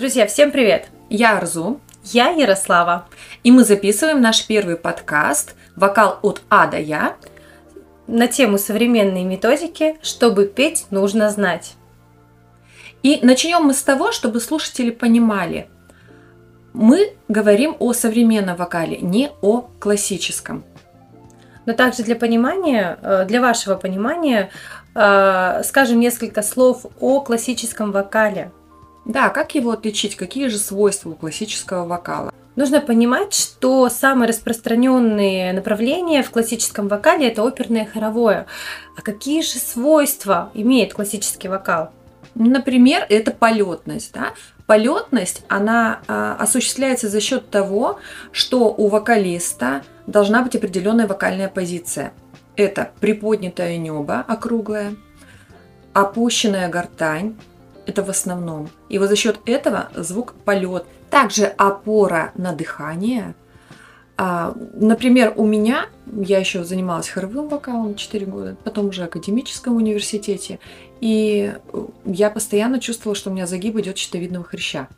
Друзья, всем привет! Я Арзу, Я Ярослава. и мы записываем наш первый подкаст «Вокал от А до Я». На тему современные методики, чтобы петь, нужно знать. И начнем мы с того, чтобы слушатели понимали, мы говорим о современном вокале, не о классическом. Но также для понимания, э, для вашего понимания, э, скажем несколько слов о классическом вокале. Да, как его отличить, какие же свойства у классического вокала? Нужно понимать, что самые распространенные направления в классическом вокале это оперное и хоровое. А какие же свойства имеет классический вокал? Например, это полетность. Да? Полетность, она а, осуществляется за счет того, что у вокалиста должна быть определенная вокальная позиция. Это приподнятое небо округлое, опущенная гортань, это в основном. И вот за счет этого звук полет. Также опора на дыхание. А, Например, у меня, я еще занималась хоровым вокалом 4 года, потом уже в академическом университете, и я постоянно чувствовала, что у меня загиб идет щитовидного хряща.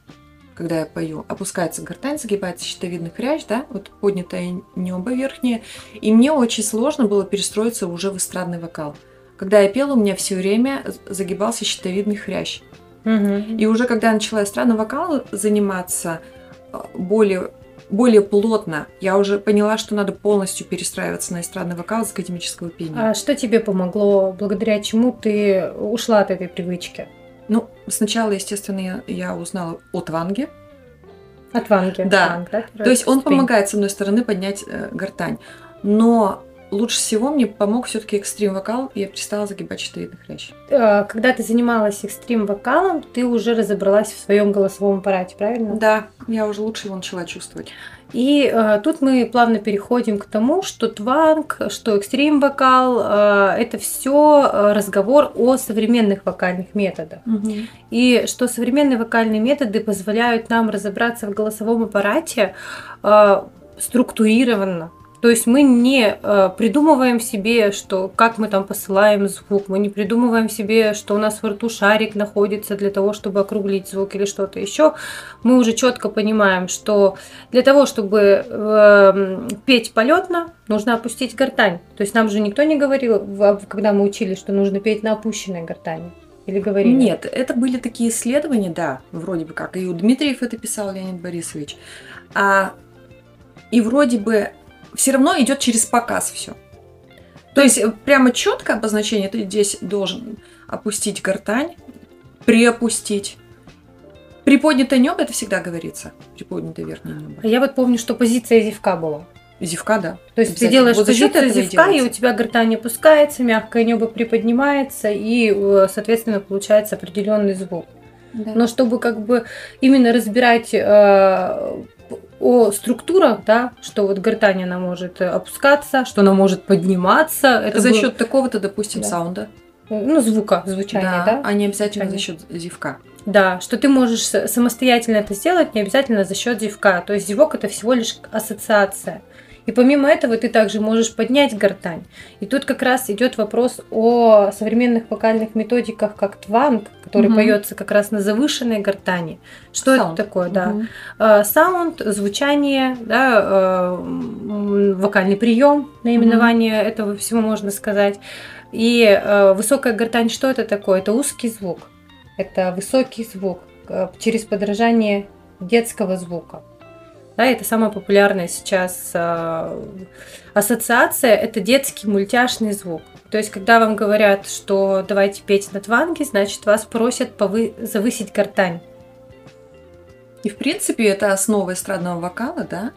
Когда я пою, опускается гортань, загибается щитовидный хрящ, да, вот поднятое небо верхнее, и мне очень сложно было перестроиться уже в эстрадный вокал. Когда я пела, у меня все время загибался щитовидный хрящ. И уже когда я начала эстрадным вокалом заниматься э, более, более плотно, я уже поняла, что надо полностью перестраиваться на эстрадный вокал с академического пения. А что тебе помогло, благодаря чему ты ушла от этой привычки? Ну, сначала, естественно, я, я узнала от Ванги. От Ванги. Да. Ванг, да? То есть он помогает, с одной стороны, поднять э, гортань. Но лучше всего мне помог все-таки экстрим вокал, и я перестала загибать щитовидный хрящ. Э, Когда ты занималась экстрим вокалом, ты уже разобралась в своем голосовом аппарате, правильно? Да, я уже лучше его начала чувствовать. И э, тут мы плавно переходим к тому, что тванг, что экстрим вокал, э, это все разговор о современных вокальных методах. И что современные вокальные методы позволяют нам разобраться в голосовом аппарате э, структурированно. То есть мы не э, придумываем себе, что как мы там посылаем звук, мы не придумываем себе, что у нас во рту шарик находится для того, чтобы округлить звук или что-то еще. Мы уже четко понимаем, что для того, чтобы э, петь полетно, нужно опустить гортань. То есть нам же никто не говорил, когда мы учились, что нужно петь на опущенной гортани. Или говорили? Нет, это были такие исследования, да, вроде бы как. И у Дмитриев это писал Леонид Борисович. А, и вроде бы все равно идет через показ все. То есть э, прямо четкое обозначение, ты здесь должен опустить гортань, приопустить. Приподнятое небо, это всегда говорится. Приподнятое верхнее небо. Я вот помню, что позиция зевка была. Зевка, да. То есть ты делаешь Вот позицию и зевка, и у тебя гортань опускается, мягкое небо приподнимается, и, э, соответственно, получается определенный звук. Да. Но чтобы как бы именно разбирать э, о структурах, да, что вот гортань она может э, опускаться, что она может подниматься, это за было- счет такого-то, допустим, Да. саунда. ну звука, звучания, да, а не обязательно за Звучание. счет зевка. Да, что ты можешь самостоятельно это сделать, не обязательно за счет зевка. То есть зевок это всего лишь ассоциация. И помимо этого ты также можешь поднять гортань. И тут как раз идет вопрос о современных вокальных методиках, как тванг, который Мгм. поется как раз на завышенной гортани. Что Саунд. это такое, да? Э, Саунд, звучание, да, э, вокальный прием, наименование этого всего можно сказать. И э, высокая гортань, что это такое? Это узкий звук, это высокий звук через подражание детского звука. Да, это самая популярная сейчас э, ассоциация, это детский мультяшный звук. То есть, когда вам говорят, что давайте петь на тванге, значит, вас просят повы- завысить гортань. И в принципе это основа эстрадного вокала, да?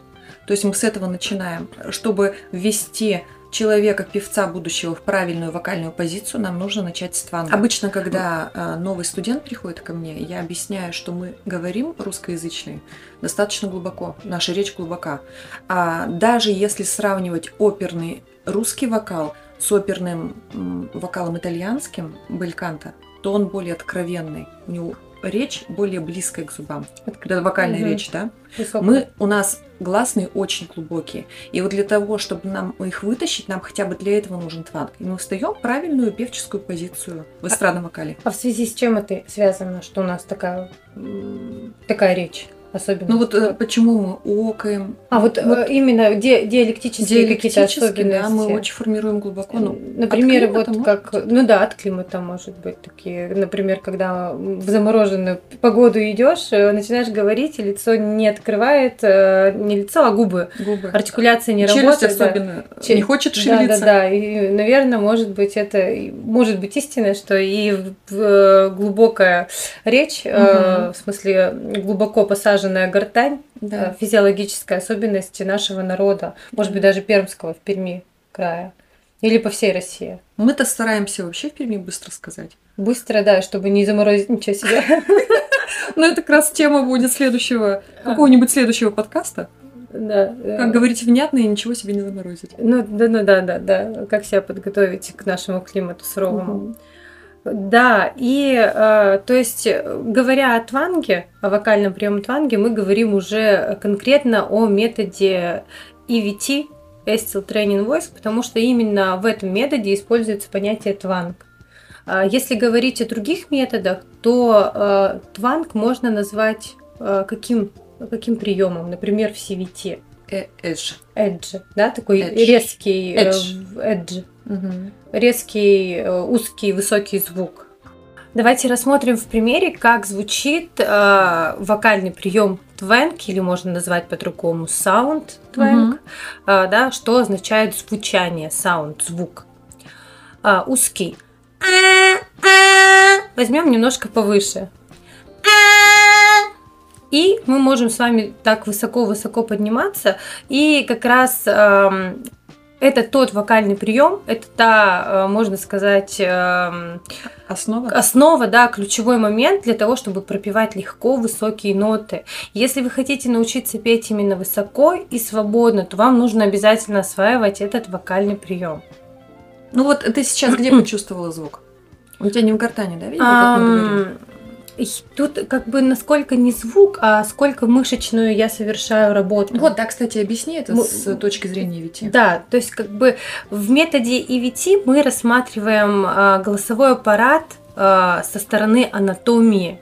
То есть мы с этого начинаем. Чтобы ввести человека, певца будущего в правильную вокальную позицию, нам нужно начать с тванга. Обычно, когда э, новый студент приходит ко мне, я объясняю, что мы говорим русскоязычный достаточно глубоко, наша речь глубока. А даже если сравнивать оперный русский вокал с оперным вокалом итальянским, бельканто, то он более откровенный. У него речь более близкая к зубам. Это вокальная Мгм. речь, да? Высокая. Мы, у нас гласные очень глубокие. И вот для того, чтобы нам их вытащить, нам хотя бы для этого нужен тванг. И мы встаем в правильную певческую позицию в эстрадном вокале. А в связи с чем это связано, что у нас такая, такая речь особенно? Ну вот э, почему мы окаем, а вот, вот э, именно ди- диалектические какие-то диалектически, особенности. да, мы очень формируем глубоко. Ну, Например, вот как, ну да, от климата может быть такие. Например, когда в замороженную погоду идешь, э, начинаешь говорить, и лицо не открывает, э, не лицо, а губы. губы. Артикуляция не Челюсть работает. да. особенно Че- не хочет Да, шевелиться. да, да. И, наверное, может быть, это может быть истина, что и глубокая речь, э, Мгм. в смысле глубоко посаженная гортань, Да. э, физиологическая особенность нашего народа, может быть, даже пермского в Перми края. Или по всей России. Мы-то стараемся вообще в Перми быстро сказать. Быстро, да, чтобы не заморозить ничего себе. Но это как раз тема будет следующего, какого-нибудь следующего подкаста. Да. э, Как говорить внятно и ничего себе не заморозить. Ну, да, ну да, да, да. Как себя подготовить к нашему климату суровому. Да, и э, то есть, э, говоря о тванге, о вокальном приеме тванги, мы говорим уже конкретно о методе EVT, Estil Training Voice, потому что именно в этом методе используется понятие тванг. А Если говорить о других методах, то э, тванг можно назвать э, каким, каким приемом, например, в CVT. Эдж. Edge, да, такой Edge. резкий э, Edge. Edge резкий, э, узкий, высокий звук. Давайте рассмотрим в примере, как звучит э, вокальный прием твенк, или можно назвать по-другому sound твенк, Мгм. э, да, что означает звучание, sound, звук. А, узкий. Возьмем немножко повыше. И мы можем с вами так высоко-высоко подниматься. И как раз эм, это тот вокальный прием, это та, э, можно сказать, эм, Основа? основа, да, ключевой момент для того, чтобы пропевать легко высокие ноты. Если вы хотите научиться петь именно высоко и свободно, то вам нужно обязательно осваивать этот вокальный прием. Ну вот ты сейчас где почувствовала звук? У тебя не в гортане, да, видела, как мы говорим? Тут как бы насколько не звук, а сколько мышечную я совершаю работу. Вот, да, кстати, объясни это Ну, с точки зрения Вити. Да, то есть как бы в методе EVT мы рассматриваем а, голосовой аппарат а, со стороны анатомии.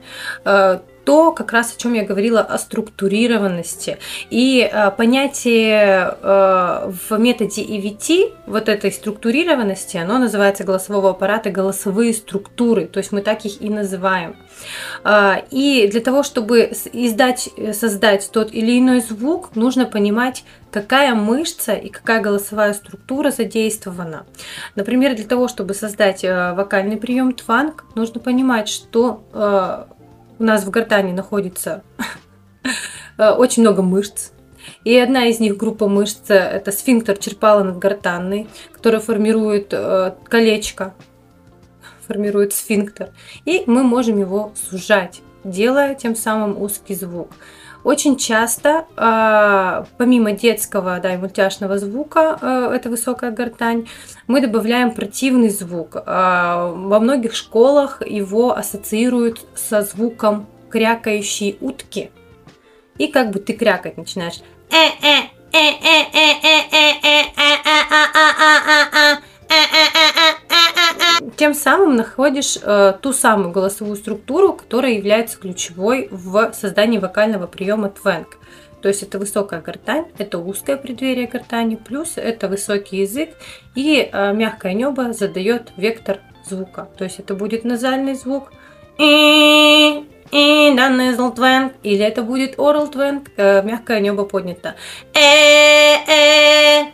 То, как раз о чем я говорила, о структурированности. И а, понятие а, в методе EVT, вот этой структурированности, оно называется голосового аппарата голосовые структуры, то есть мы так их и называем. А, И для того, чтобы издать, э, создать тот или иной звук, нужно понимать, какая мышца и какая голосовая структура задействована. Например, для того, чтобы создать э, вокальный прием тванг, нужно понимать, что э, у нас в гортани находится э, очень много мышц. И одна из них, группа мышц, это сфинктер черпала надгортанный, который формирует э, колечко, формирует сфинктер. И мы можем его сужать, делая тем самым узкий звук. Очень часто, а, помимо детского да, и мультяшного звука, а, это высокая гортань, мы добавляем противный звук. А, Во многих школах его ассоциируют со звуком крякающей утки. И как бы ты крякать начинаешь. Тем самым находишь э, ту самую голосовую структуру, которая является ключевой в создании вокального приема твенг. То есть это высокая гортань, это узкое преддверие гортани, плюс это высокий язык, и э, мягкое небо задает вектор звука. То есть это будет назальный звук, и, и, да, nasal twang, или это будет oral twang, э, мягкое небо поднято. Э, э.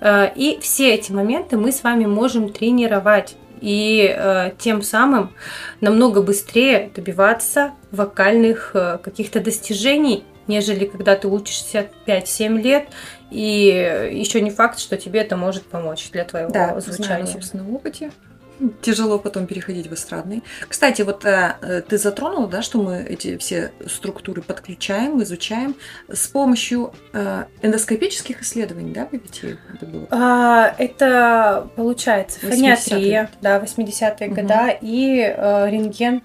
Э, И все эти моменты мы с вами можем тренировать. И э, тем самым намного быстрее добиваться вокальных э, каких-то достижений, нежели когда ты учишься 5-7 лет, и еще не факт, что тебе это может помочь для твоего Да, звучания. на собственном опыте. Тяжело потом переходить в эстрадный. Кстати, вот э, э, ты затронула, да, что мы эти все структуры подключаем, изучаем с помощью э, эндоскопических исследований, да, PPT это было? А, это получается 80-е. фониатрия, да, 80-е Мгм. года, и э, рентген.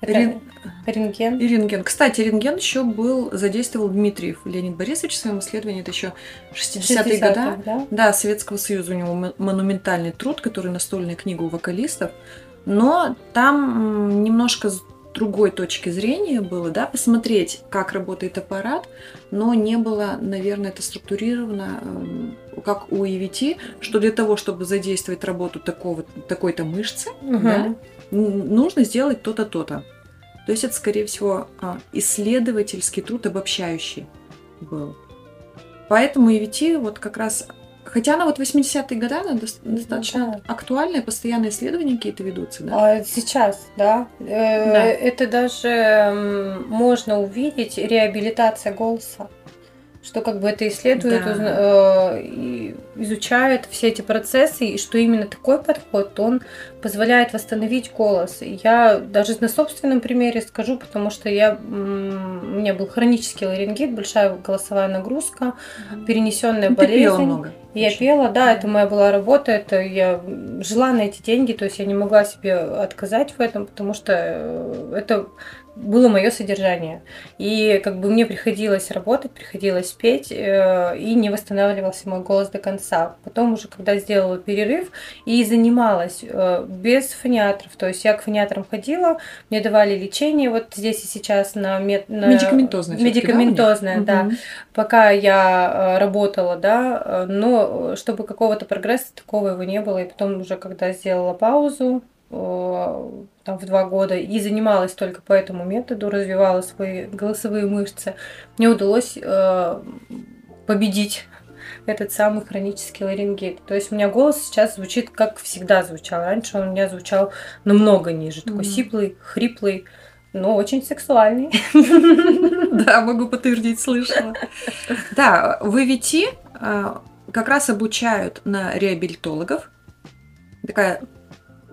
Рен- Рентген. И рентген. Кстати, рентген еще был, задействовал Дмитриев Леонид Борисович в своем исследовании, это еще 60-е годы. Да? Да, Советского Союза у него монументальный труд, который настольная книга у вокалистов. Но там немножко с другой точки зрения было, да, посмотреть, как работает аппарат, но не было, наверное, это структурировано, эм, как у EVT, что для того, чтобы задействовать работу такого, такой-то мышцы, угу. да, нужно сделать то-то, то-то. То есть это, скорее всего, а, исследовательский труд обобщающий был. Поэтому EVT вот как раз Хотя она вот 80-е годы, она достаточно да. актуальная, постоянные исследования какие-то ведутся, да? А сейчас, да. Э, да. Это даже можно увидеть реабилитация голоса что как бы это исследует, да. э, изучает все эти процессы, и что именно такой подход, он позволяет восстановить голос. Я даже на собственном примере скажу, потому что я, у меня был хронический ларингит, большая голосовая нагрузка, перенесенная ну, болезнь. много. Я пела, да, это моя была работа, это я жила на эти деньги, то есть я не могла себе отказать в этом, потому что э, это было мое содержание. И как бы мне приходилось работать, приходилось петь, э, и не восстанавливался мой голос до конца. Потом уже, когда сделала перерыв и занималась э, без фониатров, то есть я к фониатрам ходила, мне давали лечение вот здесь и сейчас на, мед, на медикаментозное, медикаментозное, да, да, пока я э, работала, да, но чтобы какого-то прогресса такого его не было, и потом уже когда сделала паузу, там, в два года и занималась только по этому методу, развивала свои голосовые мышцы, мне удалось э, победить этот самый хронический ларингит. То есть у меня голос сейчас звучит как всегда звучал. Раньше он у меня звучал намного ниже, такой mm-hmm. сиплый, хриплый, но очень сексуальный. Да, могу подтвердить, слышала. Да, в ИВТ э, как раз обучают на реабилитологов. Такая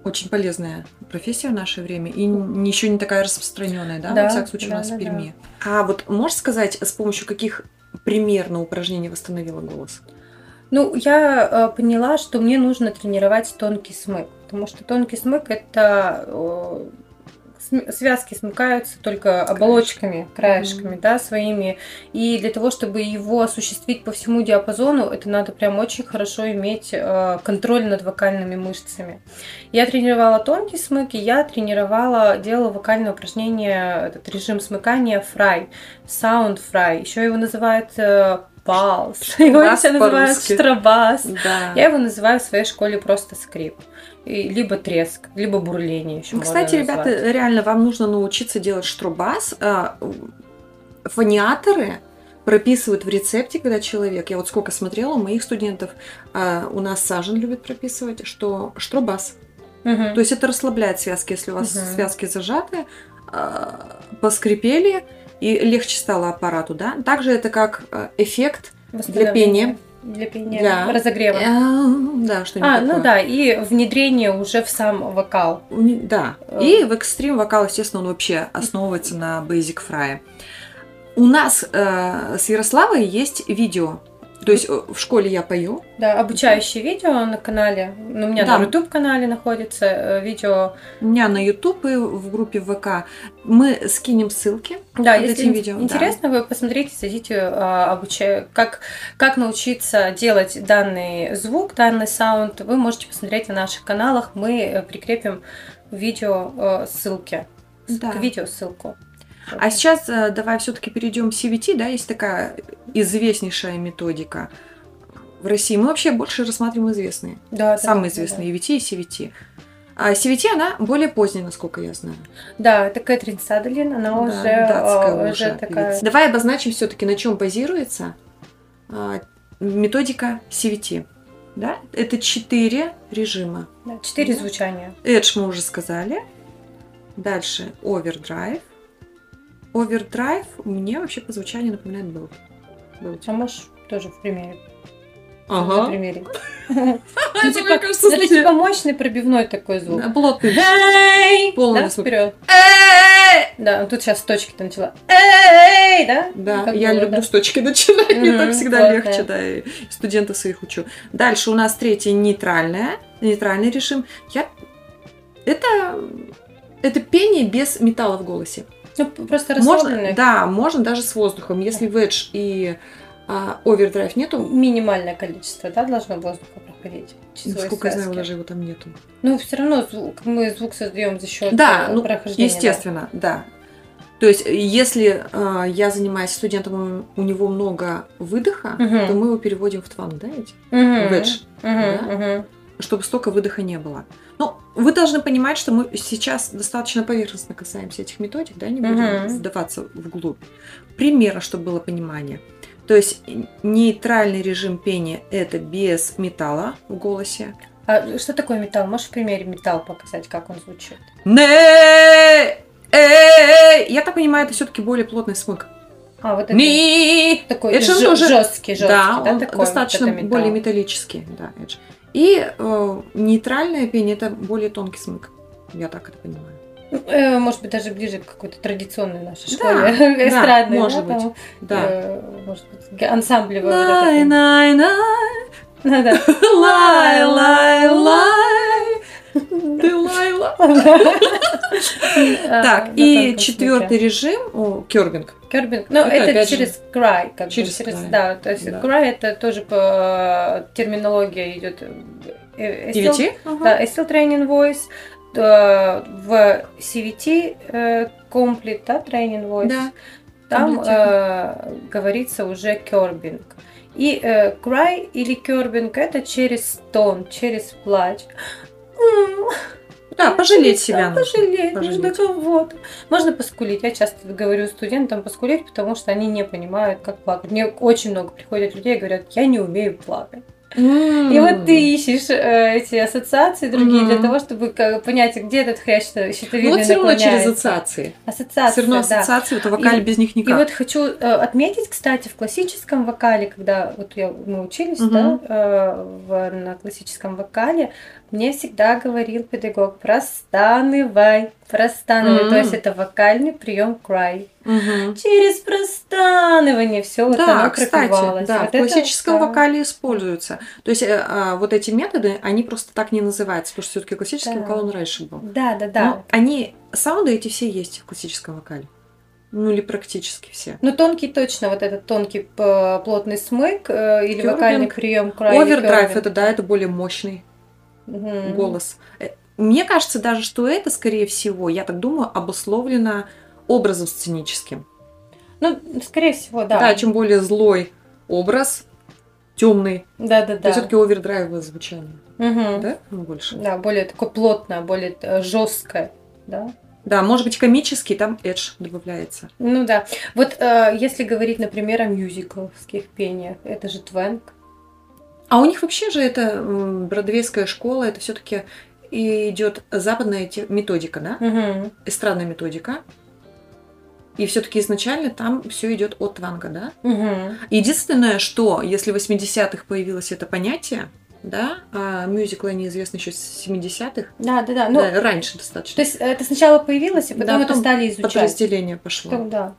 очень полезная профессия в наше время и еще не такая распространенная, да, да во всяком случае да, у нас да, в Перми. Да. А вот можешь сказать, с помощью каких примерно упражнений восстановила голос? Ну, я э, поняла, что мне нужно тренировать тонкий смык, потому что тонкий смык это э, связки смыкаются только оболочками, краешками, mm-hmm. да, своими. И для того, чтобы его осуществить по всему диапазону, это надо прям очень хорошо иметь э, контроль над вокальными мышцами. Я тренировала тонкий смык, и я тренировала, делала вокальное упражнение, этот режим смыкания фрай, sound фрай. Еще его называют э, палс. Его все называют штрабас. Да. Я его называю в своей школе просто скрип либо треск, либо бурление еще. Ну, кстати, ребята, реально вам нужно научиться делать штрубас. А, фониаторы прописывают в рецепте, когда человек, я вот сколько смотрела, у моих студентов, а, у нас Сажен любит прописывать, что штрубас. Угу. То есть это расслабляет связки, если у вас угу. связки зажаты, а, поскрипели, и легче стало аппарату, да. Также это как эффект для пения для пения, для разогрева. Э, да, что-нибудь А, такое. ну да, и внедрение уже в сам вокал. Да, э. и в экстрим вокал, естественно, он вообще основывается на Basic Fry. У нас э, с Ярославой есть видео то есть э, в школе я пою. Да, обучающее видео на канале. Ну, у меня да. на YouTube канале находится видео. У меня на YouTube и в группе ВК. Мы скинем ссылки. Да, если этим видео. интересно, да. вы посмотрите, зайдите, а, обучаю, как, как научиться делать данный звук, данный саунд. Вы можете посмотреть на наших каналах. Мы э, прикрепим видео ссылки. Да. К видео ссылку. А сейчас э, давай все-таки перейдем к CVT, да, есть такая известнейшая методика в России. Мы вообще больше рассматриваем известные. Да, Самые да, известные да. EVT и CVT. А CVT, она более поздняя, насколько я знаю. Да, это Кэтрин Садлин, она да, уже, э, уже, уже такая... Давай обозначим все-таки, на чем базируется а, методика CVT. Да? Это четыре режима. Да, четыре да. звучания. Edge мы уже сказали. Дальше Overdrive. Овердрайв мне вообще по звучанию напоминает был. А можешь тоже в примере? Ага. На примере. Ну, типа, это типа мощный пробивной такой звук. Плотный. Полный вперед. Да, ну тут сейчас с точки-то начала. Эй, да? Да, я люблю с точки начинать, мне так всегда легче, да, и студентов своих учу. Дальше у нас третье нейтральное, нейтральный режим. Я... Это, это пение без металла в голосе. Ну, просто Можно, расслабленная. да, можно даже с воздухом. Если ведж и а, овердрайв нету, Минимальное количество, да, должно воздуха проходить. насколько я знаю, даже его там нету. Ну, все равно звук, мы звук создаем за счет Да, э, ну, прохождения. да. Естественно, да. То есть, если а, я занимаюсь студентом, у него много выдоха, Мгм. то мы его переводим в тванг, да, эти? Мгм. Ведж, Мгм, да? мгм. чтобы столько выдоха не было. Ну, вы должны понимать, что мы сейчас достаточно поверхностно касаемся этих методик, да, не будем Мгм. вдаваться вглубь. Примера, чтобы было понимание. То есть нейтральный режим пения – это без металла в голосе. А что такое металл? Можешь в примере металл показать, как он звучит? Не, э, Я так понимаю, это все-таки более плотный смык. А, вот это Ни. такой Это жё- тоже- жесткий, жесткий, Да, да, он такой, достаточно вот металл. более металлический, да, Эдж. И э, нейтральное пение – это более тонкий смык. Я так это понимаю. Э, Может быть, даже ближе к какой-то традиционной нашей Да, школе да, эстрадной. может да, быть, там, Да. э, Может быть, ансамблевая. Лай, лай, лай. Да-да. лай, лай, лай. Ты лайла. Так, и четвертый режим, кербинг. Кербинг. Ну, Это через край, через да, то есть Да. край это тоже по терминология идет. э, CVT? Да, SL Training Voice. Э, В CVT э, Complete, да, Training Voice. Да. Там э, говорится уже кербинг. И э, cry или кербинг это через тон, через плач. Да, пожалеть да, себя нужно. Пожалеть, нужно Пожалеть. кого-то. Можно поскулить. Я часто говорю студентам поскулить, потому что они не понимают, как плакать. Мне очень много приходят людей и говорят, я не умею плакать. И вот ты ищешь э, эти ассоциации другие для того, чтобы как, понять, где этот хрящ Ну щитовидный вот все равно через ассоциации. Ассоциация, Все равно да. ассоциации, вот вокаль И- без них И никак. вот хочу э, отметить, кстати, в классическом вокале, когда вот я, мы учились, да, э, в- на классическом вокале, мне всегда говорил педагог, простанывай, простанывай. То есть это вокальный прием cry. Мгм. Через простанывание все вот Да, оно кстати, да, Вот в это, классическом да. вокале используются. То есть э, а, вот эти методы, они просто так не называются, потому что все-таки классический Да. вокал он раньше был. Да, да, да. Но они, саунды эти все есть в классическом вокале. Ну или практически все. Ну, тонкий точно, вот этот тонкий плотный смык э, или Кёрбинг. вокальный прием или Овердрайв это да, это более мощный Мгм. голос. Э, Мне кажется даже, что это, скорее всего, я так думаю, обусловлено образом сценическим. Ну, скорее всего, да. Да, чем более злой образ, темный, Да, да, да. все-таки овердрайвовое звучание. Мгм. Да? Ну, больше. Да, более такое плотное, более жесткое, да. Да, может быть, комический, там эдж добавляется. Ну да. Вот э, если говорить, например, о мюзиклских пениях, это же твенг. А у них вообще же это бродвейская школа, это все-таки идет западная те- методика, да? Мгм. Эстрадная методика. И все-таки изначально там все идет от тванга, да? Мгм. Единственное, что если в 80-х появилось это понятие, да, а мюзиклы они известны еще с 70-х, Да, да, да. Ну, да, раньше достаточно. то есть это сначала появилось, и Да, потом это потом стали изучать. Подразделение пошло. Потом, да.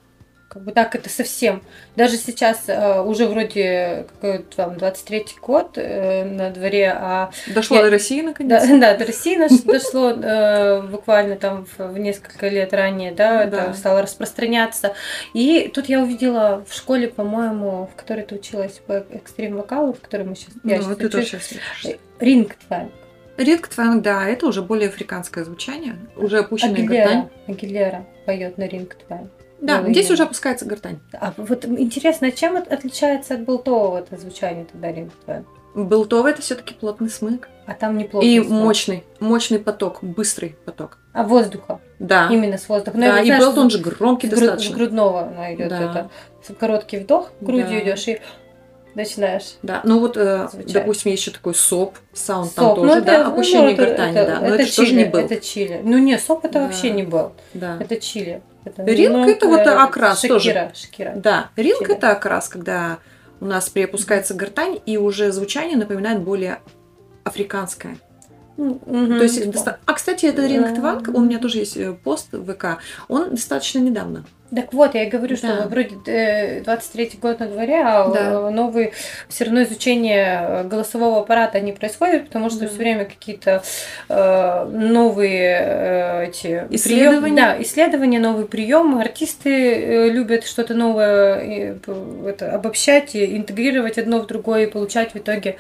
Как бы так это совсем. Даже сейчас э, уже вроде какой там 23-й год э, на дворе, а Дошло Я- до России Да, наконец. да, до России наш дошло э, буквально там в, в несколько лет ранее, да, Да. это стало распространяться. И тут я увидела в школе, по-моему, в которой ты училась по экстрим вокалу, в которой мы сейчас, я Ну, сейчас ты тоже учусь, сейчас слышишь. рингтванг. Ритк тванг, да, это уже более африканское звучание, уже опущенная гортань. Агилера, Агилера поет на рингтванг. Да, Ну, здесь уже опускается гортань. А вот интересно, чем от- отличается от болтового это звучание тогда рингтванг? Белтовый это все-таки плотный смык. А там неплохо. И мощный, мочный поток, быстрый поток. А воздуха. Да. Именно с воздуха. Ну, да, и белт что он же громкий с, гру- с достаточно. грудного идет Да. это. Короткий вдох, грудью Да. идешь и начинаешь. Да, ну вот, э, допустим, еще такой соп, саунд Соп, там ну, тоже, это- да, ну, опущение это- гортани, это- да, но это, это же тоже чили, не был. Это чили. Ну не, соп это Да. вообще не был. Да. Это чили. Это, Ринг это вот окрас Шакира, тоже. Шакира. Да, ринг Чили. это окрас, когда у нас приопускается гортань, и уже звучание напоминает более африканское. Ну, мгм. То есть, доста- а, кстати, это ринг тванг, у меня тоже есть э, пост в ВК, он достаточно недавно Так вот, я говорю, что Да. вроде э, 23-й год на дворе, а Да. э, новый все равно изучение э, голосового аппарата не происходит, потому что Да. все время какие-то э, новые э, эти Исследования. приёмы- да, исследования, новые приемы. Артисты э, любят что-то новое это, обобщать, и интегрировать одно в другое и получать в итоге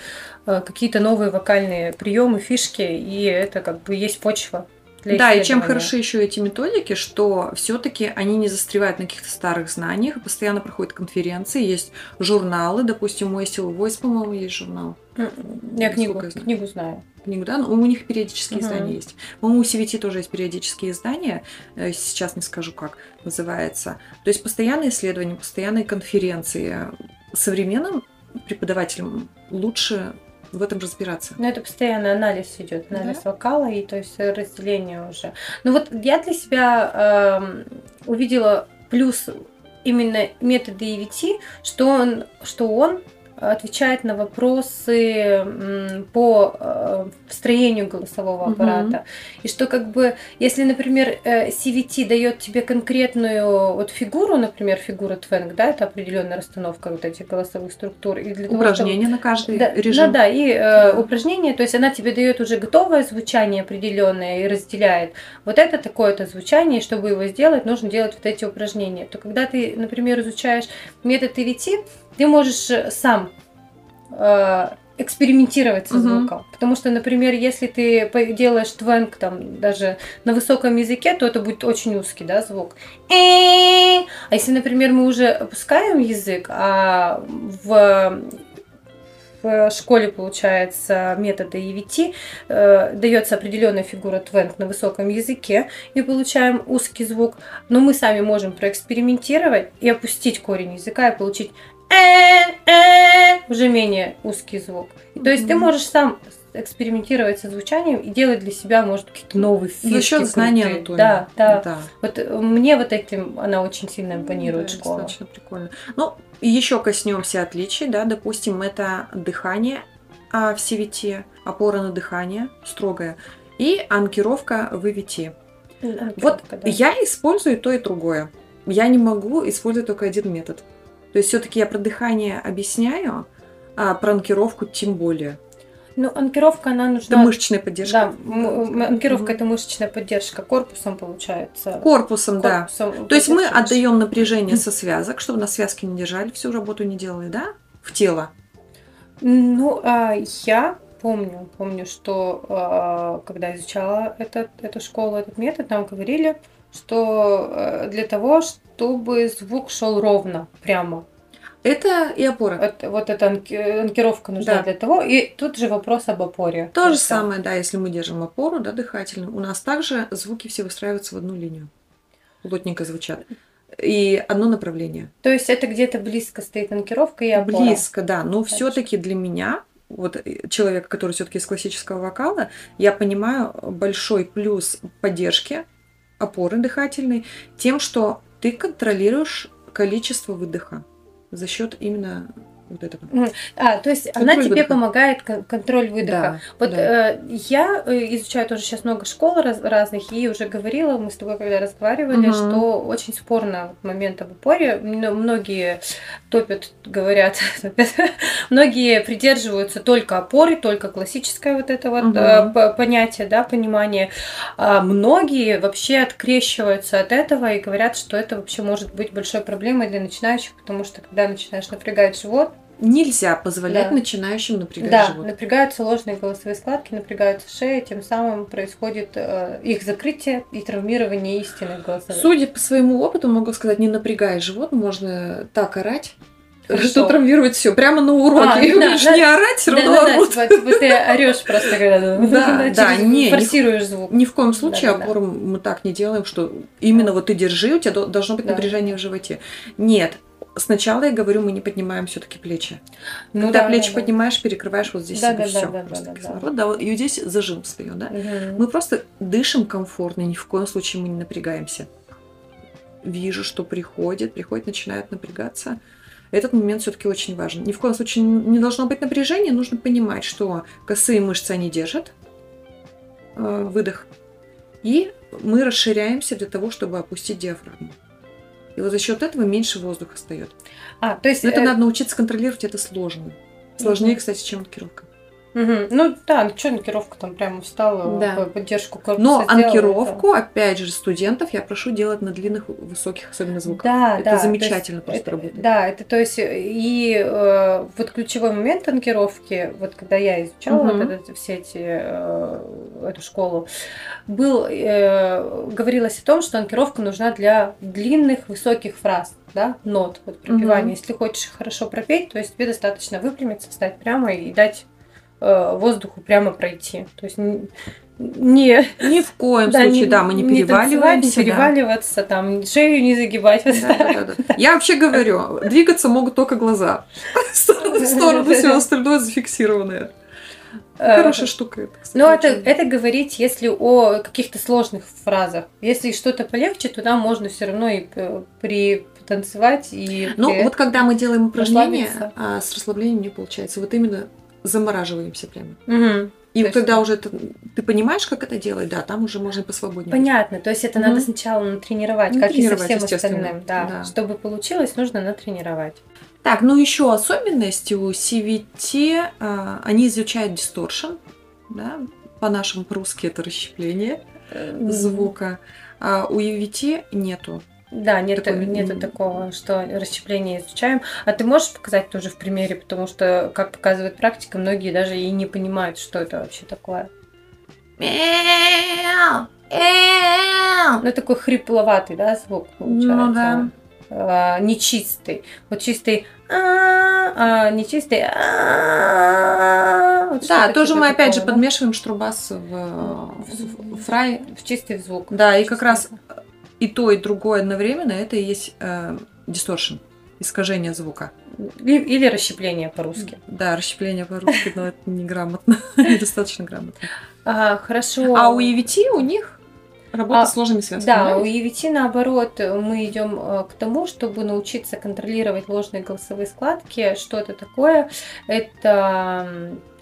э, какие-то новые вокальные приемы, фишки, и это как бы есть почва. Для Да, и чем хороши еще эти методики, что все-таки они не застревают на каких-то старых знаниях, постоянно проходят конференции, есть журналы, допустим, у Estil Voice, по-моему, есть журнал. Я книгу, я знаю. книгу знаю. Книгу, да? Ну, у них периодические Мгм. издания есть. По-моему, у CVT тоже есть периодические издания, э, сейчас не скажу как называется. То есть постоянные исследования, постоянные конференции. Современным преподавателям лучше в этом разбираться. Ну, это постоянно анализ идет, анализ вокала, и то есть разделение уже. Ну вот я для себя эм, увидела плюс именно метода EVT, что он, что он отвечает на вопросы по э, строению голосового аппарата. И что как бы, если, например, э, CVT дает тебе конкретную вот фигуру, например, фигура твенг, да, это определенная расстановка вот этих голосовых структур. И для того, чтобы- Упражнения на каждый да, режим. Ну да, и э, Да. упражнение, то есть она тебе дает уже готовое звучание определенное и разделяет. Вот это такое-то звучание, и чтобы его сделать, нужно делать вот эти упражнения. То когда ты, например, изучаешь метод EVT, ты можешь э, сам э, экспериментировать со звуком. Потому что, например, если ты делаешь твенг там даже на высоком языке, то это будет очень узкий, да, звук. А если, например, мы уже опускаем язык, а в в школе, получается, метода EVT э, дается определенная фигура твенг на высоком языке, и получаем узкий звук, но мы сами можем проэкспериментировать и опустить корень языка и получить уже менее узкий звук. И то есть ты можешь сам экспериментировать со звучанием и делать для себя, может, какие-то новые фишки. За счет знания анатомии. Да, да. да. Вот э, мне вот этим она очень сильно импонирует Да, школа. Достаточно прикольно. Ну, еще коснемся отличий, да, допустим, это дыхание а, в CVT, опора на дыхание строгая, и анкировка в EVT. Вот Анкировка, да. я использую то и другое. Я не могу использовать только один метод. То есть все-таки я про дыхание объясняю, а про анкировку тем более. Ну, анкировка, она Это нужна... мышечная поддержка. Да, анкировка Мгм. это мышечная поддержка корпусом получается. Корпусом, да. Корпусом То есть мы отдаем напряжение со связок, чтобы на связке не держали, всю работу не делали, да? В тело. Ну, а, я помню, помню, что а, когда изучала этот, эту школу, этот метод, нам говорили, что э, для того, чтобы звук шел ровно, прямо. Это и опора. Это- вот эта анки- анкировка нужна Да. для того. И тут же вопрос об опоре. То же Всё. самое, да, если мы держим опору, да, дыхательную, у нас также звуки все выстраиваются в одну линию. Плотненько звучат. И одно направление. То есть это где-то близко стоит анкировка и опора. Близко, да. Но все-таки для меня, вот э, человек, который все-таки из классического вокала, я понимаю большой плюс поддержки опоры дыхательной тем, что ты контролируешь количество выдоха за счет именно вот этого. А, то есть Контроль она тебе выдоха. помогает кон- контроль выдоха. Да, Вот да. э, я э, изучаю тоже сейчас много школ раз- разных, и уже говорила, мы с тобой когда разговаривали, Мгм. что очень спорно момент об упоре. Многие топят, говорят, топят, многие придерживаются только опоры, только классическое вот это вот п- понятие, да, понимание. А многие вообще открещиваются от этого и говорят, что это вообще может быть большой проблемой для начинающих, потому что когда начинаешь напрягать живот, Нельзя позволять Да. начинающим напрягать да, живот. напрягаются ложные голосовые складки, напрягаются шеи, тем самым происходит э, их закрытие и травмирование истинных голосовых. Судя по своему опыту, могу сказать, не напрягая живот, можно так орать, Хорошо. что травмирует все. Прямо на уроке. А, да, будешь да. не орать, все Да, равно да, да, орут. типа, типа ты орешь просто, когда Да, да, не, форсируешь звук. Ни в коем случае Да-да-да. опору мы так не делаем, что именно вот ты держи, у тебя до- должно быть Да. напряжение в животе. Нет. Сначала я говорю, мы не поднимаем все-таки плечи. Ну Когда да, плечи да, да. поднимаешь, перекрываешь вот здесь Да, себе да, все. да, да, просто да, да. кислород, да, вот, и вот здесь зажим встает, да. Мгм. Мы просто дышим комфортно, ни в коем случае мы не напрягаемся. Вижу, что приходит, приходит, начинает напрягаться. Этот момент все-таки очень важен. Ни в коем случае не должно быть напряжения, нужно понимать, что косые мышцы они держат, э, выдох, и мы расширяемся для того, чтобы опустить диафрагму. И вот за счет этого меньше воздуха встает. А, то есть... Но это э... надо научиться контролировать, это сложно. Сложнее, угу. кстати, чем анкировка. Угу. Ну да, что анкировка там прямо встала, да. поддержку корпуса Но сделала, анкировку, это... опять же, студентов я прошу делать на длинных, высоких, особенно звуках. Да, это да, замечательно просто это, работает. Да, это то есть и э, вот ключевой момент анкировки, вот когда я изучала угу. вот это, все эти э, эту школу, был э, говорилось о том, что анкировка нужна для длинных высоких фраз да, нот, вот пропевание. Угу. Если хочешь хорошо пропеть, то есть тебе достаточно выпрямиться, встать прямо и дать воздуху прямо пройти. То есть не, ни в коем да, случае, не, да, мы не, переваливаемся. Не переваливаться, да. там, шею не загибать. Да, да, да, да. Я вообще говорю, двигаться могут только глаза. В сторону все остальное зафиксированное. Э, Хорошая штука это. Кстати, Но это, это говорить, если о каких-то сложных фразах. Если что-то полегче, то нам можно все равно и при танцевать и. Ну, вот когда мы делаем упражнения, а с расслаблением не получается. Вот именно замораживаемся прямо. Угу. И то когда есть... уже ты, ты понимаешь, как это делать, да, там уже можно посвободнее. Понятно, то есть это угу. надо сначала натренировать, ну, как и со всем остальным. Да. да. Чтобы получилось, нужно натренировать. Так, ну еще особенность у CVT, а, они изучают дисторшн, да, по-нашему по-русски это расщепление звука, а у EVT нету. Да, нет, такой... нету такого, что расщепление изучаем. А ты можешь показать тоже в примере, потому что, как показывает практика, многие даже и не понимают, что это вообще такое. Ну, такой хрипловатый, да, звук получается. Ну, да. А, нечистый. Вот чистый а, нечистый. да, тоже мы опять же подмешиваем штрубас в, фрай. В чистый звук. Да, и как раз и то, и другое одновременно, это и есть э, искажение звука. Или расщепление по-русски. Да, расщепление по-русски, но это неграмотно, недостаточно грамотно. А, хорошо. А у EVT у них работа а, с сложными связками. Да, у EVT наоборот, мы идем э, к тому, чтобы научиться контролировать ложные голосовые складки. Что это такое? Это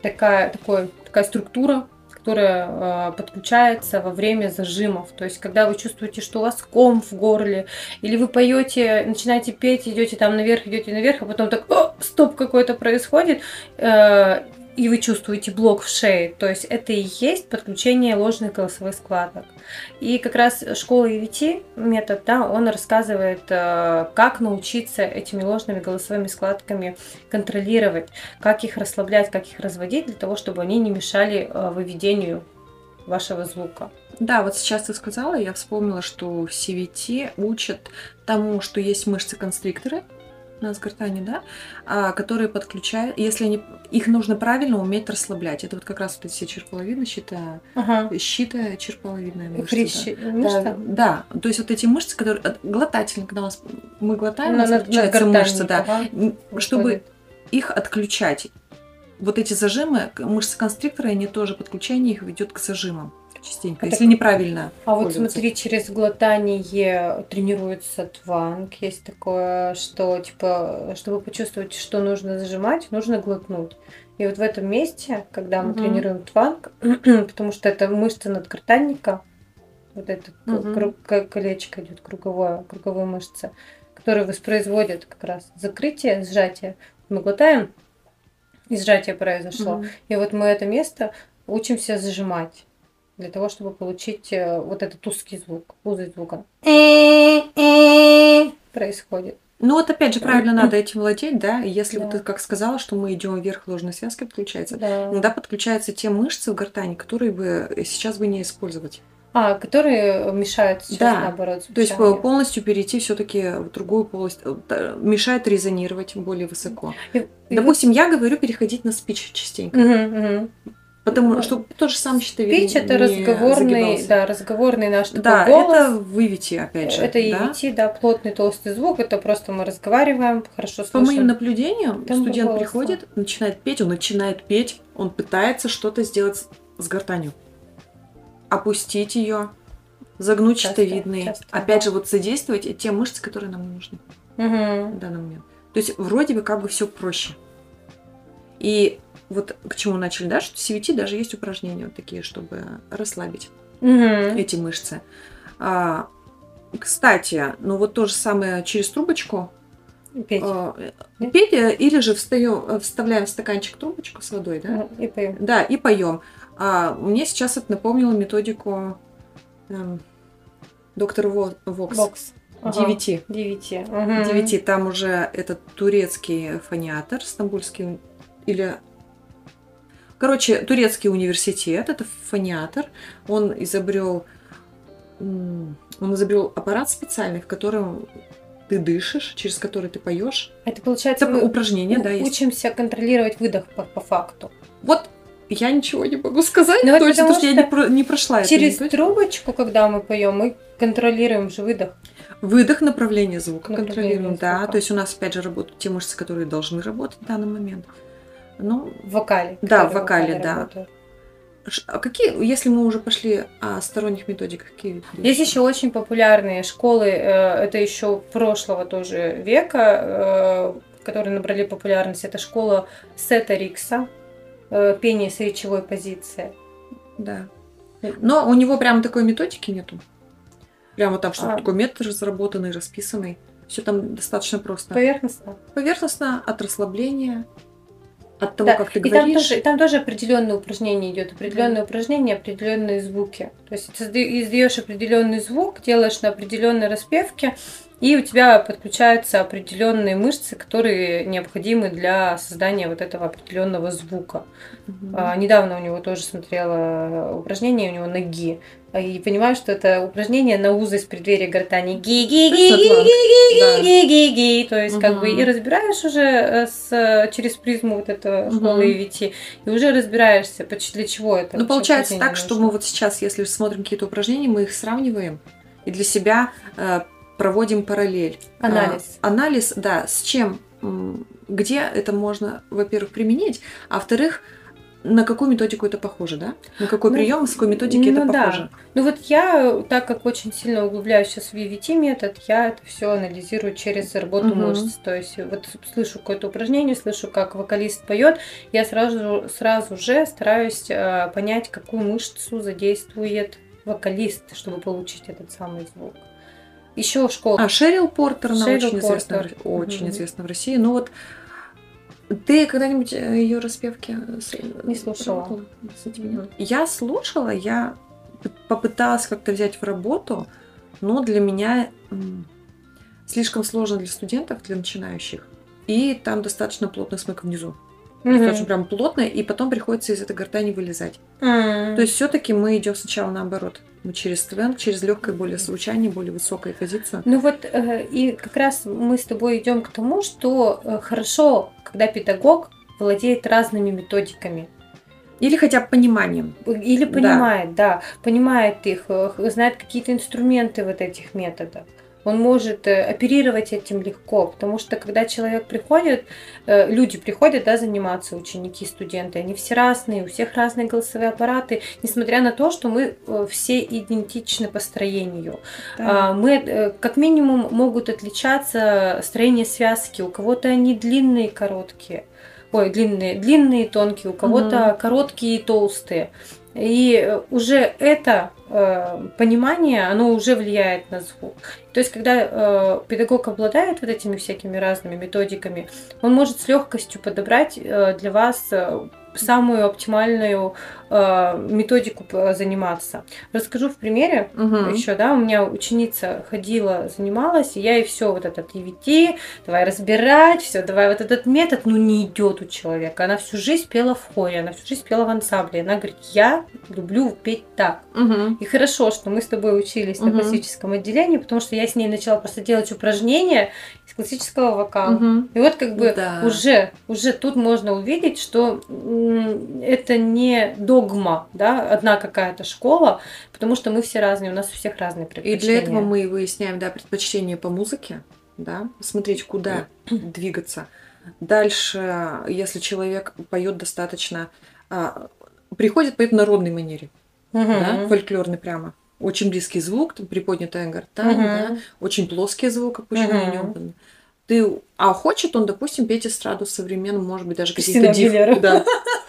такая, такой, такая структура которая э, подключается во время зажимов. То есть, когда вы чувствуете, что у вас ком в горле, или вы поете, начинаете петь, идете там наверх, идете наверх, а потом так, стоп, какой-то происходит, э, и вы чувствуете блок в шее. То есть это и есть подключение ложных голосовых складок. И как раз школа EVT метод, да, он рассказывает, э, как научиться этими ложными голосовыми складками контролировать, как их расслаблять, как их разводить, для того, чтобы они не мешали э, выведению вашего звука. Да, вот сейчас ты сказала, я вспомнила, что в CVT учат тому, что есть мышцы-констрикторы, на гортани, да, а, которые подключают, если они, их нужно правильно уметь расслаблять. Это вот как раз вот эти все черполовидные щита, ага. щита черполовидная мышца. Хрящи, да. Мышца? Да, да, то есть вот эти мышцы, которые глотательные, когда у нас мы глотаем, у нас подключается мышца, да, ага. чтобы их отключать. Вот эти зажимы, мышцы констриктора, они тоже подключение их ведет к зажимам частенько, а если так... неправильно. А вот смотри, через глотание тренируется тванг. Есть такое, что типа, чтобы почувствовать, что нужно зажимать, нужно глотнуть. И вот в этом месте, когда мы угу. тренируем тванг, потому что это мышца надкартанника, вот это угу. колечко идет круговое, круговая мышца, которая воспроизводит как раз закрытие, сжатие. Мы глотаем, и сжатие произошло. Угу. И вот мы это место учимся зажимать для того, чтобы получить э, вот этот узкий звук, узкий звука. Происходит. Ну вот опять же правильно надо этим владеть, да. Если да. вот ты как сказала, что мы идем вверх ложной связкой подключается, да. иногда подключаются те мышцы в гортани, которые бы сейчас бы не использовать. А, которые мешают сейчас да. наоборот. То есть полностью перейти все-таки в другую полость, э, мешает резонировать более высоко. И, Допустим, и... я говорю переходить на спич частенько. Угу, угу. Потому что то же самое щитовидный Спич это разговорный, да, разговорный наш такой да, голос. это вывити, опять же. Это EVT, да? да, плотный толстый звук. Это просто мы разговариваем, хорошо слышим. По моим наблюдениям, Там студент голоса. приходит, начинает петь, он начинает петь, он пытается что-то сделать с гортанью. Опустить ее, загнуть часто, щитовидные. Часто, опять да. же, вот задействовать те мышцы, которые нам нужны угу. в данный момент. То есть вроде бы как бы все проще. И вот к чему начали, да, что в CVT даже есть упражнения вот такие, чтобы расслабить угу. эти мышцы. А, кстати, ну вот то же самое через трубочку. Петь. э, Нет? Петь, э, или же встаем, э, вставляем в стаканчик трубочку с водой, да? И поем. Да, и поем. А мне сейчас это напомнило методику эм, доктор Во- Вокс. Ага. Девяти. Девяти. Девяти. Там уже этот турецкий фониатор, стамбульский или Короче, турецкий университет, это фониатор, он изобрел, он изобрел аппарат специальный, в котором ты дышишь, через который ты поешь. Это получается, Это упражнение, да, есть. учимся контролировать выдох по, по факту. Вот я ничего не могу сказать Ну, это точно, потому потому что я что не, про- не прошла эту Через методику. трубочку, когда мы поем, мы контролируем же выдох. Выдох, направление звука Направление контролируем, да. звука. То есть у нас опять же работают те мышцы, которые должны работать в данный момент. Ну, В вокале. Да, в вокале, да. а какие, если мы уже пошли о сторонних методиках, какие? Есть еще очень популярные школы, э, это еще прошлого тоже века, э, которые набрали популярность. Это школа Сета Рикса, э, пение с речевой позиции. Да. Но у него прям такой методики нету. Прямо там что-то А. такой метод разработанный, расписанный. Все там достаточно просто. Поверхностно. Поверхностно, от расслабления, от того, Да, как ты И там говоришь. тоже, и там тоже определенные упражнения идет, определенные упражнения, определенные звуки. То есть ты издаешь определенный звук, делаешь на определенной распевке, и у тебя подключаются определенные мышцы, которые необходимы для создания вот этого определенного звука. Мгм. А, недавно у него тоже смотрела упражнение, у него ноги. И понимаю, что это упражнение на узость преддверия гортани. ги ги ги ги ги ги ги ги То есть, как бы, и разбираешь уже э, с, через призму вот этого школы EVT, и уже разбираешься, для чего это. Ну, получается так, что мы вот сейчас, если смотрим какие-то упражнения, мы их сравниваем и для себя э, проводим параллель. Анализ. А, анализ, да, с чем, где это можно, во-первых, применить, а во-вторых, на какую методику это похоже, да? На какой Ну, прием, с какой методики это ну да. похоже? Ну вот я, так как очень сильно углубляюсь сейчас в EVT метод, я это все анализирую через работу Мгм. мышц. То есть вот слышу какое-то упражнение, слышу, как вокалист поет, я сразу, сразу же стараюсь э, понять, какую мышцу задействует вокалист, чтобы получить этот самый звук. Еще школа. А, Шерил Портер, она Шерил очень, известна, Портер. Ро- очень Мгм. известна в России. Ну вот ты когда-нибудь ее распевки Не слушала. Я слушала, я попыталась как-то взять в работу, но для меня слишком сложно для студентов, для начинающих. И там достаточно плотный смык внизу. Мгм. Достаточно прям плотный, и потом приходится из этой гортани вылезать. М. То есть все-таки мы идем сначала наоборот. Мы через твенг, через легкое более звучание, более высокую позицию. Ну вот э, и как раз мы с тобой идем к тому, что э, хорошо, когда педагог владеет разными методиками. Или хотя бы пониманием. Или Да. понимает, да, понимает их, э, знает какие-то инструменты вот этих методов. Он может э, оперировать этим легко, потому что когда человек приходит, э, люди приходят, да, заниматься, ученики, студенты, они все разные, у всех разные голосовые аппараты, несмотря на то, что мы э, все идентичны по строению. А, Мы как минимум могут отличаться строение связки. У кого-то они длинные, короткие. Ой, длинные, длинные, тонкие, у кого-то короткие и толстые. И э, уже это э, понимание, оно уже влияет на звук. То есть, когда э, педагог обладает вот этими всякими разными методиками, он может с легкостью подобрать э, для вас э, самую оптимальную э, методику заниматься. Расскажу в примере Мгм. еще, да, у меня ученица ходила, занималась, и я ей все вот этот EVT, давай разбирать, все, давай вот этот метод, ну не идет у человека. Она всю жизнь пела в хоре, она всю жизнь пела в ансамбле. Она говорит, я люблю петь так. Мгм. И хорошо, что мы с тобой учились на Мгм. классическом отделении, потому что я с ней начала просто делать упражнения из классического вокала. Мгм. И вот как бы Да. уже, уже тут можно увидеть, что это не догма, да, одна какая-то школа, потому что мы все разные, у нас у всех разные И предпочтения. для этого мы и выясняем, да, предпочтение по музыке, да, смотреть, куда двигаться. Дальше, если человек поет достаточно, а, приходит, поет в народной манере, Мгм. да, фольклорный прямо. Очень близкий звук, там, приподнятая гортань, Мгм. да, очень плоский звук, опущенный небо. ты, а хочет он, допустим, петь эстраду современную, может быть, даже какие-то див-. Да.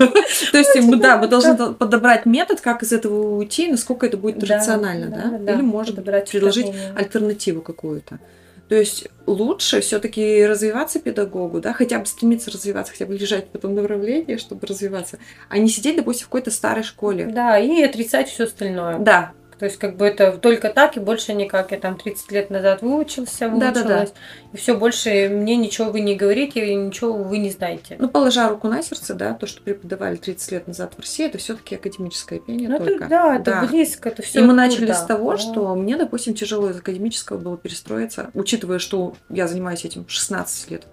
То есть, мы, да, мы должны подобрать метод, как из этого уйти, насколько это будет рационально, да? Или, может, предложить альтернативу какую-то. То есть лучше все-таки развиваться педагогу, да, хотя бы стремиться развиваться, хотя бы лежать в этом направлении, чтобы развиваться, а не сидеть, допустим, в какой-то старой школе. Да, и отрицать все остальное. Да, То есть, как бы это только так и больше никак. Я там 30 лет назад выучился, выучилась. И все, больше мне ничего вы не говорите, и ничего вы не знаете. ну, положа руку на сердце, да, то, что преподавали 30 лет назад в России, это все-таки академическое пение Ну, это, только. да, это близко, это все. И мы начали с того, что мне, допустим, тяжело из академического было перестроиться, учитывая, что я занимаюсь этим 16 лет,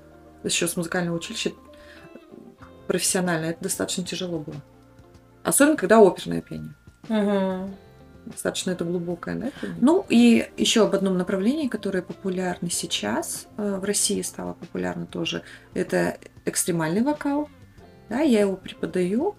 еще с музыкального училища профессионально, это достаточно тяжело было. Особенно, когда оперное пение. Достаточно это глубокое, да? Ну и еще об одном направлении, которое популярно сейчас, э, в России стало популярно тоже, это экстремальный вокал. Да, я его преподаю.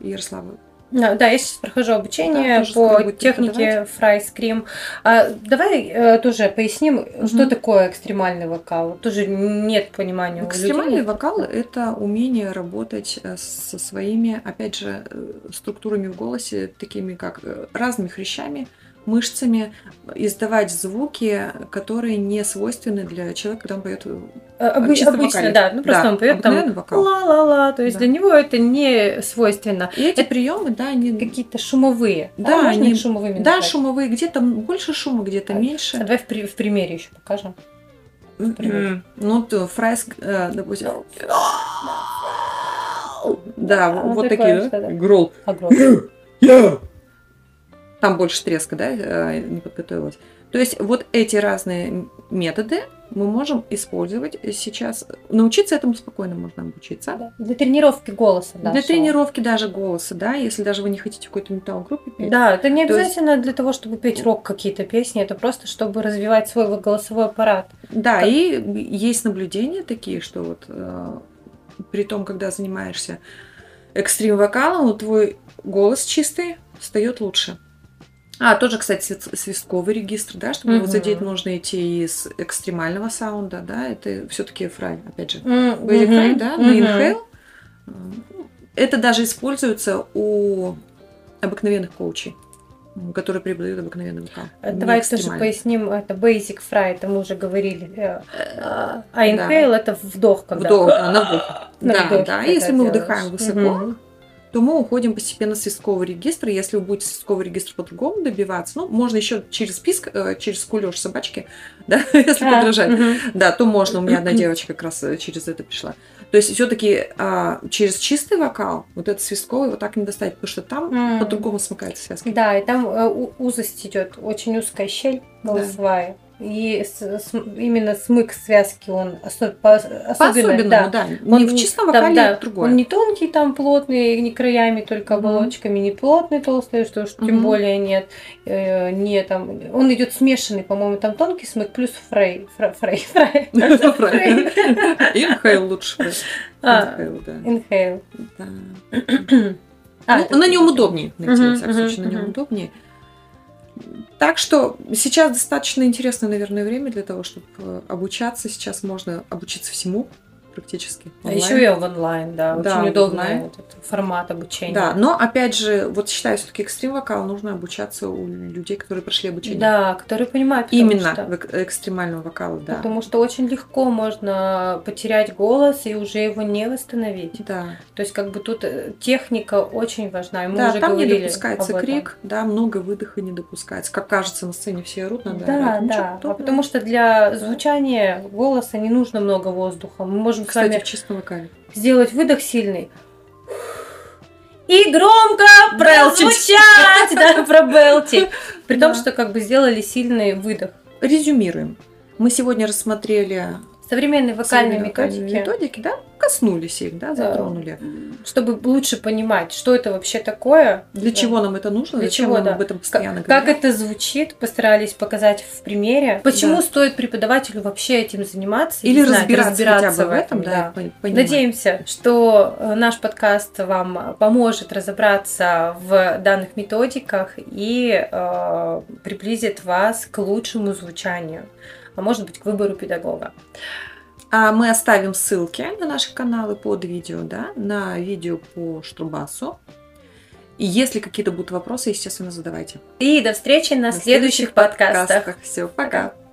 Ярослава, Да, да, я сейчас прохожу Да, обучение скоро по технике фрай-скрим. А, давай э, тоже поясним, что Мгм. такое экстремальный вокал. Тоже нет понимания у Экстремальный людей. вокал – это умение работать э, со своими, опять же, э, структурами в голосе, такими как э, разными хрящами, мышцами, издавать звуки, которые не свойственны для человека, когда он поет. Э, обы- чисто обычно, да, ну просто Да, он поет там ла-ла-ла, то есть Да. для него это не свойственно. И эти Это приемы, да, они, Какие-то шумовые. Да, можно они- шумовыми да, назвать? шумовые, где-то больше шума, где-то А, меньше. А давай в, при- в примере еще покажем. М, Ну, то fry, э, допустим. Да, А, вот такие, да? Грол. Огромный. Там больше треска, да, э, не подготовилась. То есть вот эти разные методы мы можем использовать сейчас. Научиться этому спокойно можно обучиться. Да. Для тренировки голоса. Для нашего. тренировки даже голоса, да, если даже вы не хотите какой-то металл-группе петь. Да, это не То есть- обязательно для того, чтобы петь рок какие-то песни, это просто чтобы развивать свой голосовой аппарат. Да, Как- и есть наблюдения такие, что вот э, при том, когда занимаешься экстрим-вокалом, вот твой голос чистый встает лучше. А, тоже, кстати, свист- свистковый регистр, да, чтобы его Мгм. задеть, нужно идти из экстремального саунда, да, это все-таки фрай, опять же. Fry, да, на мгм. inhale. Э, Это даже используется у обыкновенных коучей, которые преподают обыкновенный вокал. Э, Давай тоже поясним, это basic fry, это мы уже говорили. э, А да. inhale это вдох, когда Вдох, да, на вдох. на да, вдохе да. Если мы делаешь. вдыхаем высоко, Мгм. То мы уходим постепенно в свистковый регистр. Если вы будете свистковый регистр по-другому добиваться, ну, можно еще через писк, э, через кулёж собачки, да, если А, подражать. Да, то можно. У меня одна девочка как раз э, через это пришла. То есть все-таки через чистый вокал вот этот свистковый вот так не достать, потому что там по-другому смыкаются связки. Да, и там э, узость идет, очень узкая щель голосовая. И с- с- именно смык связки, он осо- по- особенно, да. да. Он Не в чистом там, вокале, да, а другое. Он не тонкий, там плотный, не краями, только оболочками, не плотный, толстый, что уж тем Мгм. более нет. э, не там. Он идет смешанный, по-моему, там тонкий смык плюс fry. Fry. Fry. Правильно. Inhale лучше. А, Inhale, да. Inhale. Да. А, Ну, на нем удобнее, найти, во всяком случае, на нем удобнее. Так что сейчас достаточно интересное, наверное, время для того, чтобы э, обучаться. Сейчас можно обучиться всему практически. А онлайн. еще и в онлайн, да, Да, очень удобный этот формат обучения. Да, но опять же, вот считаю, все-таки экстрим вокал нужно обучаться у людей, которые прошли обучение. Да, которые понимают, Именно что- в эк- экстремальном вокале, да. Потому что очень легко можно потерять голос и уже его не восстановить. Да, То есть как бы тут э, техника очень важна. И мы да уже там не допускается крик, да, много выдоха не допускается. Как кажется, на сцене все орут, надо Да. Ничего да. А потому что для звучания голоса не нужно много воздуха. Мы можем с Кстати, вами в чистом вокале. сделать выдох сильный. И громко прозвучать, да, пробелтить. При том, что как бы сделали сильный выдох. Резюмируем. Мы сегодня рассмотрели Современные вокальные методики. методики, да, коснулись их, да, затронули. чтобы лучше понимать, что это вообще такое. Для Да. чего нам это нужно? Для Зачем чего, нам да. об этом Как, постоянно как говорят? это звучит, постарались показать в примере. Почему Да. стоит преподавателю вообще этим заниматься? Или знать, разбираться, хотя бы в этом, да, да. понимать. Надеемся, что э, наш подкаст вам поможет разобраться в данных методиках и э, приблизит вас к лучшему звучанию, а может быть к выбору педагога. А мы оставим ссылки на наши каналы под видео, да, на видео по Штрубасу. И если какие-то будут вопросы, естественно, задавайте. И до встречи на, на следующих, следующих подкастах. подкастах. Все, пока. пока.